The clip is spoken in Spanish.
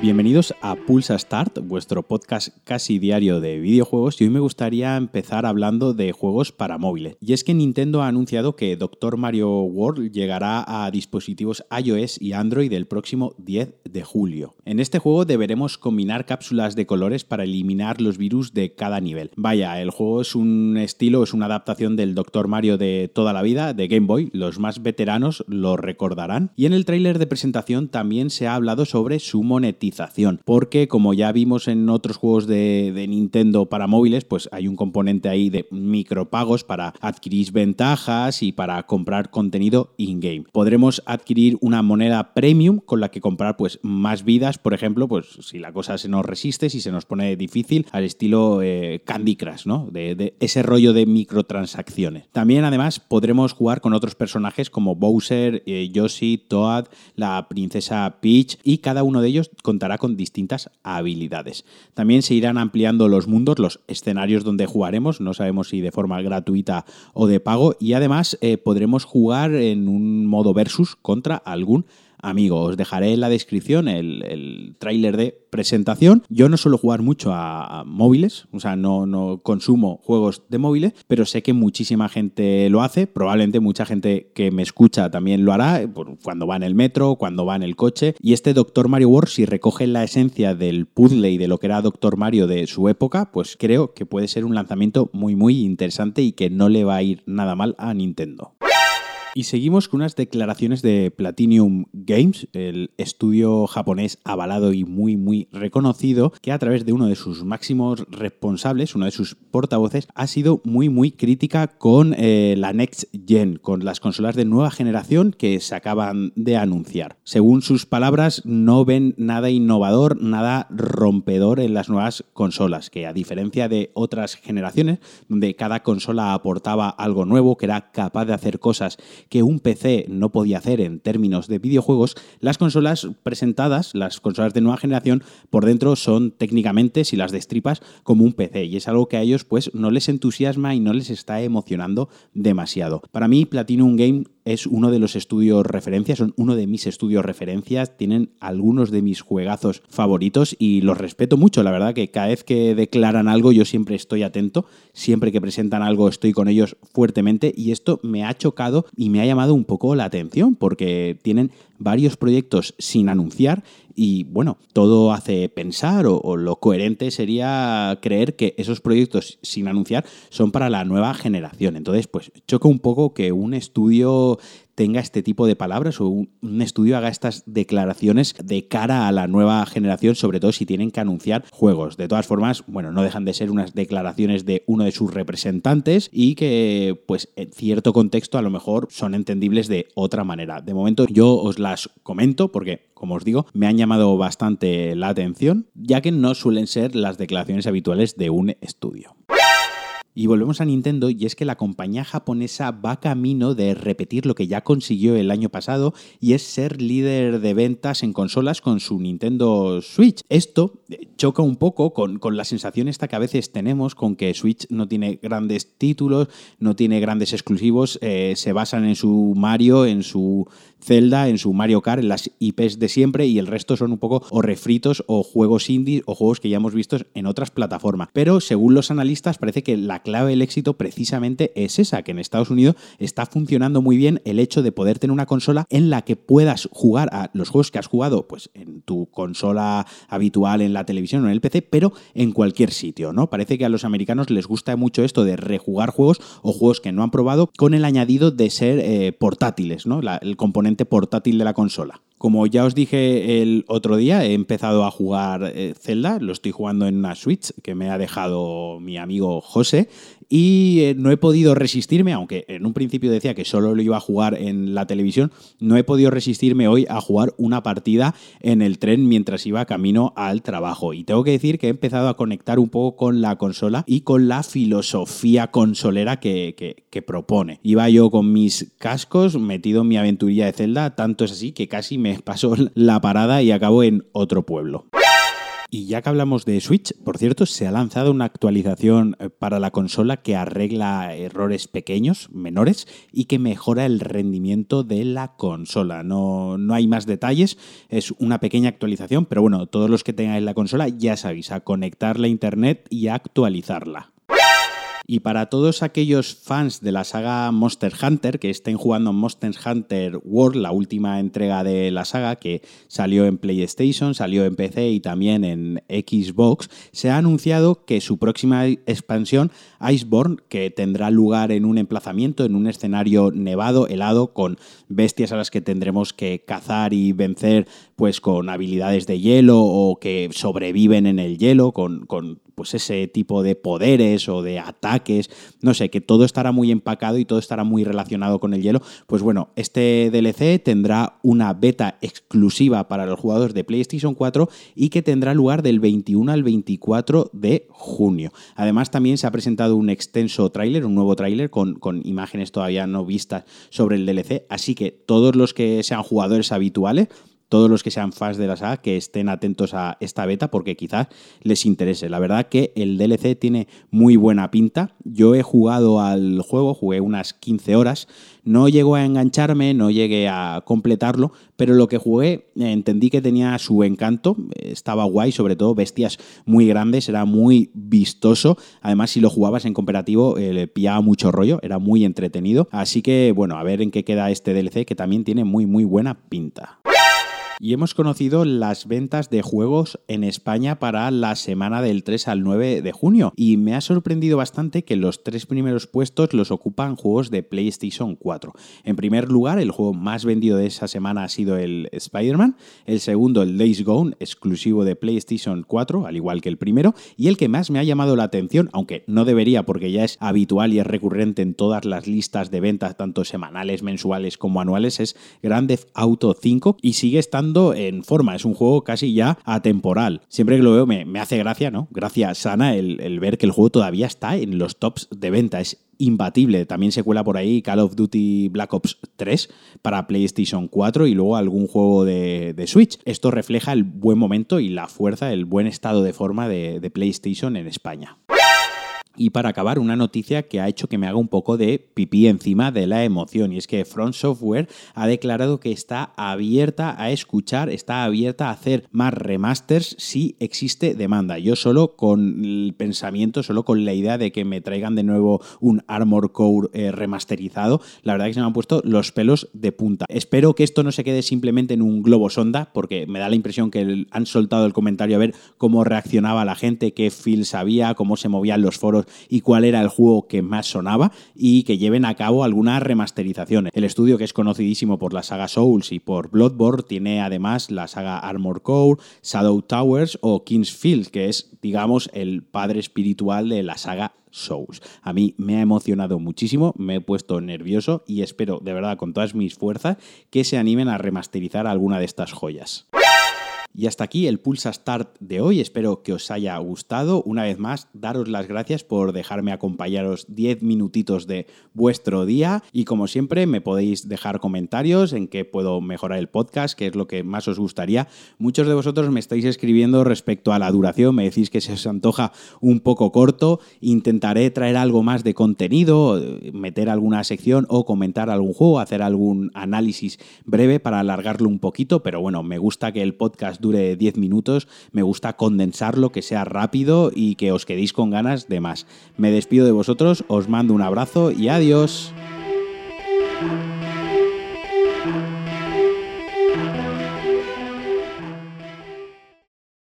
Bienvenidos a Pulsa Start, vuestro podcast casi diario de videojuegos y hoy me gustaría empezar hablando de juegos para móviles. Y es que Nintendo ha anunciado que Dr. Mario World llegará a dispositivos iOS y Android el próximo 10 de julio. En este juego deberemos combinar cápsulas de colores para eliminar los virus de cada nivel. Vaya, el juego es un estilo, es una adaptación del Dr. Mario de toda la vida, de Game Boy, los más veteranos lo recordarán. Y en el tráiler de presentación también se ha hablado sobre su monetización porque como ya vimos en otros juegos de, Nintendo para móviles, pues hay un componente ahí de micropagos para adquirir ventajas y para comprar contenido in-game. Podremos adquirir una moneda premium con la que comprar pues más vidas, por ejemplo, pues si la cosa se nos resiste, si se nos pone difícil, al estilo eh, Candy Crush, ¿no? De, ese rollo de microtransacciones. También además podremos jugar con otros personajes como Bowser, eh, Yoshi, Toad, la princesa Peach y cada uno de ellos con contará con distintas habilidades. También se irán ampliando los mundos, los escenarios donde jugaremos, no sabemos si de forma gratuita o de pago, y además eh, podremos jugar en un modo versus contra algún amigo. Os dejaré en la descripción el, el tráiler de presentación. Yo no suelo jugar mucho a, móviles, o sea, no, consumo juegos de móviles, pero sé que muchísima gente lo hace. Probablemente mucha gente que me escucha también lo hará cuando va en el metro, cuando va en el coche. Y este Doctor Mario World, si recoge la esencia del puzzle y de lo que era Doctor Mario de su época, pues creo que puede ser un lanzamiento muy, muy interesante y que no le va a ir nada mal a Nintendo. Y seguimos con unas declaraciones de Platinum Games, el estudio japonés avalado y muy, muy reconocido, que a través de uno de sus máximos responsables, uno de sus portavoces, ha sido muy, muy crítica con eh, la Next Gen, con las consolas de nueva generación que se acaban de anunciar. Según sus palabras, no ven nada innovador, nada rompedor en las nuevas consolas, que a diferencia de otras generaciones, donde cada consola aportaba algo nuevo, que era capaz de hacer cosas que un PC no podía hacer en términos de videojuegos, las consolas presentadas, las consolas de nueva generación, por dentro son técnicamente, si las destripas, como un PC. Y es algo que a ellos pues no les entusiasma y no les está emocionando demasiado. Para mí, Platinum Game es uno de los estudios referencias, son uno de mis estudios referencias, tienen algunos de mis juegazos favoritos y los respeto mucho, la verdad que cada vez que declaran algo yo siempre estoy atento, siempre que presentan algo estoy con ellos fuertemente y esto me ha chocado y me ha llamado un poco la atención porque tienen varios proyectos sin anunciar y bueno, todo hace pensar o, lo coherente sería creer que esos proyectos sin anunciar son para la nueva generación. Entonces, pues choca un poco que un estudio tenga este tipo de palabras o un, estudio haga estas declaraciones de cara a la nueva generación, sobre todo si tienen que anunciar juegos. De todas formas, bueno, no dejan de ser unas declaraciones de uno de sus representantes y que, pues, en cierto contexto a lo mejor son entendibles de otra manera. De momento yo os las comento porque como os digo, me han llamado bastante la atención, ya que no suelen ser las declaraciones habituales de un estudio. Y volvemos a Nintendo y es que la compañía japonesa va camino de repetir lo que ya consiguió el año pasado y es ser líder de ventas en consolas con su Nintendo Switch. Esto choca un poco con, la sensación que a veces tenemos con que Switch no tiene grandes títulos, no tiene grandes exclusivos, eh, se basan en su Mario, en su Zelda, en su Mario Kart, en las IPs de siempre y el resto son un poco o refritos o juegos indie o juegos que ya hemos visto en otras plataformas. Pero según los analistas parece que la clave del éxito precisamente es esa, que en Estados Unidos está funcionando muy bien el hecho de poder tener una consola en la que puedas jugar a los juegos que has jugado pues en tu consola habitual, en la televisión o en el PC, pero en cualquier sitio, ¿no? Parece que a los americanos les gusta mucho esto de rejugar juegos o juegos que no han probado con el añadido de ser eh, portátiles, ¿no? el componente portátil de la consola. Como ya os dije el otro día, he empezado a jugar eh, Zelda, lo estoy jugando en una Switch que me ha dejado mi amigo José y eh, no he podido resistirme, aunque en un principio decía que solo lo iba a jugar en la televisión, no he podido resistirme hoy a jugar una partida en el tren mientras iba camino al trabajo. Y tengo que decir que he empezado a conectar un poco con la consola y con la filosofía consolera que, que propone. Iba yo con mis cascos metido en mi aventurilla de Zelda, tanto es así que casi me pasó la parada y acabo en otro pueblo. Y ya que hablamos de Switch, por cierto, se ha lanzado una actualización eh, para la consola que arregla errores pequeños, menores, y que mejora el rendimiento de la consola. No, no hay más detalles, es una pequeña actualización, pero bueno, todos los que tengáis la consola ya sabéis, a conectarla a internet y a actualizarla. Y para todos aquellos fans de la saga Monster Hunter que estén jugando Monster Hunter World, la última entrega de la saga que salió en PlayStation, salió en PC y también en Xbox, se ha anunciado que su próxima expansión, Iceborne, que tendrá lugar en un emplazamiento, en un escenario nevado, helado, con bestias a las que tendremos que cazar y vencer pues con habilidades de hielo o que sobreviven en el hielo, con, con pues ese tipo de poderes o de ataques, no sé, que todo estará muy empacado y todo estará muy relacionado con el hielo, pues bueno, este DLC tendrá una beta exclusiva para los jugadores de PlayStation 4 y que tendrá lugar del 21 al 24 de junio. Además también se ha presentado un extenso tráiler, un nuevo tráiler con, con imágenes todavía no vistas sobre el DLC, así que todos los que sean jugadores habituales todos los que sean fans de la saga que estén atentos a esta beta porque quizás les interese. La verdad que el DLC tiene muy buena pinta. Yo he jugado al juego, jugué unas 15 horas. No llegó a engancharme, no llegué a completarlo, pero lo que jugué entendí que tenía su encanto, estaba guay, sobre todo bestias muy grandes, era muy vistoso. Además, si lo jugabas en cooperativo, eh, le pillaba mucho rollo, era muy entretenido. Así que, bueno, a ver en qué queda este DLC que también tiene muy, muy buena pinta y hemos conocido las ventas de juegos en España para la semana del 3 al 9 de junio. Y me ha sorprendido bastante que los tres primeros puestos los ocupan juegos de PlayStation 4. En primer lugar, el juego más vendido de esa semana ha sido el Spider-Man, el segundo el Days Gone, exclusivo de PlayStation 4, al igual que el primero, y el que más me ha llamado la atención, aunque no debería porque ya es habitual y es recurrente en todas las listas de ventas, tanto semanales, mensuales como anuales, es Grand Theft Auto 5 y sigue estando en forma. Es un juego casi ya atemporal. Siempre que lo veo me, hace gracia, ¿no? Gracia sana el, ver que el juego todavía está en los tops de venta. Es imbatible. También se cuela por ahí Call of Duty Black Ops 3 para PlayStation 4 y luego algún juego de, Switch. Esto refleja el buen momento y la fuerza, el buen estado de forma de, de PlayStation en España. Y para acabar, una noticia que ha hecho que me haga un poco de pipí encima de la emoción. Y es que Front Software ha declarado que está abierta a escuchar, está abierta a hacer más remasters si existe demanda. Yo solo con el pensamiento, solo con la idea de que me traigan de nuevo un Armor Core eh, remasterizado, la verdad que se me han puesto los pelos de punta. Espero que esto no se quede simplemente en un globo sonda, porque me da la impresión que han soltado el comentario a ver cómo reaccionaba la gente, qué feels había, cómo se movían los foros y cuál era el juego que más sonaba y que lleven a cabo algunas remasterizaciones. El estudio que es conocidísimo por la saga Souls y por Bloodborne tiene además la saga Armor Core, Shadow Towers o King's Field, que es, digamos, el padre espiritual de la saga Souls. A mí me ha emocionado muchísimo, me he puesto nervioso y espero de verdad con todas mis fuerzas que se animen a remasterizar alguna de estas joyas. Y hasta aquí el Pulsa Start de hoy. Espero que os haya gustado. Una vez más, daros las gracias por dejarme acompañaros 10 minutitos de vuestro día. Y como siempre, me podéis dejar comentarios en qué puedo mejorar el podcast, qué es lo que más os gustaría. Muchos de vosotros me estáis escribiendo respecto a la duración. Me decís que se os antoja un poco corto. Intentaré traer algo más de contenido, meter alguna sección o comentar algún juego, hacer algún análisis breve para alargarlo un poquito. Pero bueno, me gusta que el dure 10 minutos, me gusta condensarlo, que sea rápido y que os quedéis con ganas de más. Me despido de vosotros, os mando un abrazo y adiós.